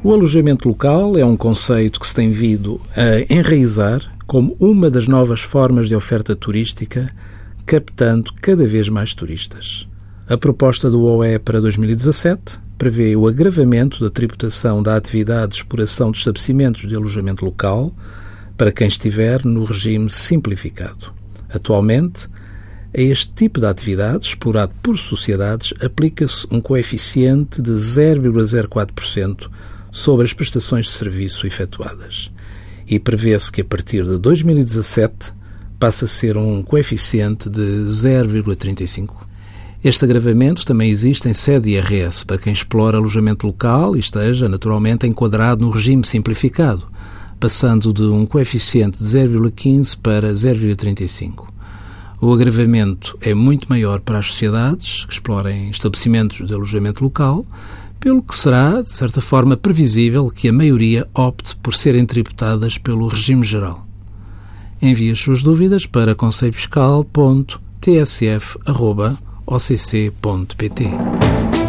O alojamento local é um conceito que se tem vindo a enraizar como uma das novas formas de oferta turística, captando cada vez mais turistas. A proposta do OE para 2017 prevê o agravamento da tributação da atividade de exploração de estabelecimentos de alojamento local para quem estiver no regime simplificado. Atualmente, a este tipo de atividade, explorado por sociedades, aplica-se um coeficiente de 0,04% sobre as prestações de serviço efetuadas. E prevê-se que a partir de 2017 passe a ser um coeficiente de 0,35%. Este agravamento também existe em sede IRS para quem explora alojamento local e esteja, naturalmente, enquadrado no regime simplificado, passando de um coeficiente de 0,15 para 0,35. O agravamento é muito maior para as sociedades que explorem estabelecimentos de alojamento local, pelo que será, de certa forma, previsível que a maioria opte por serem tributadas pelo regime geral. Envie as suas dúvidas para conselhofiscal.tsf.occ.pt.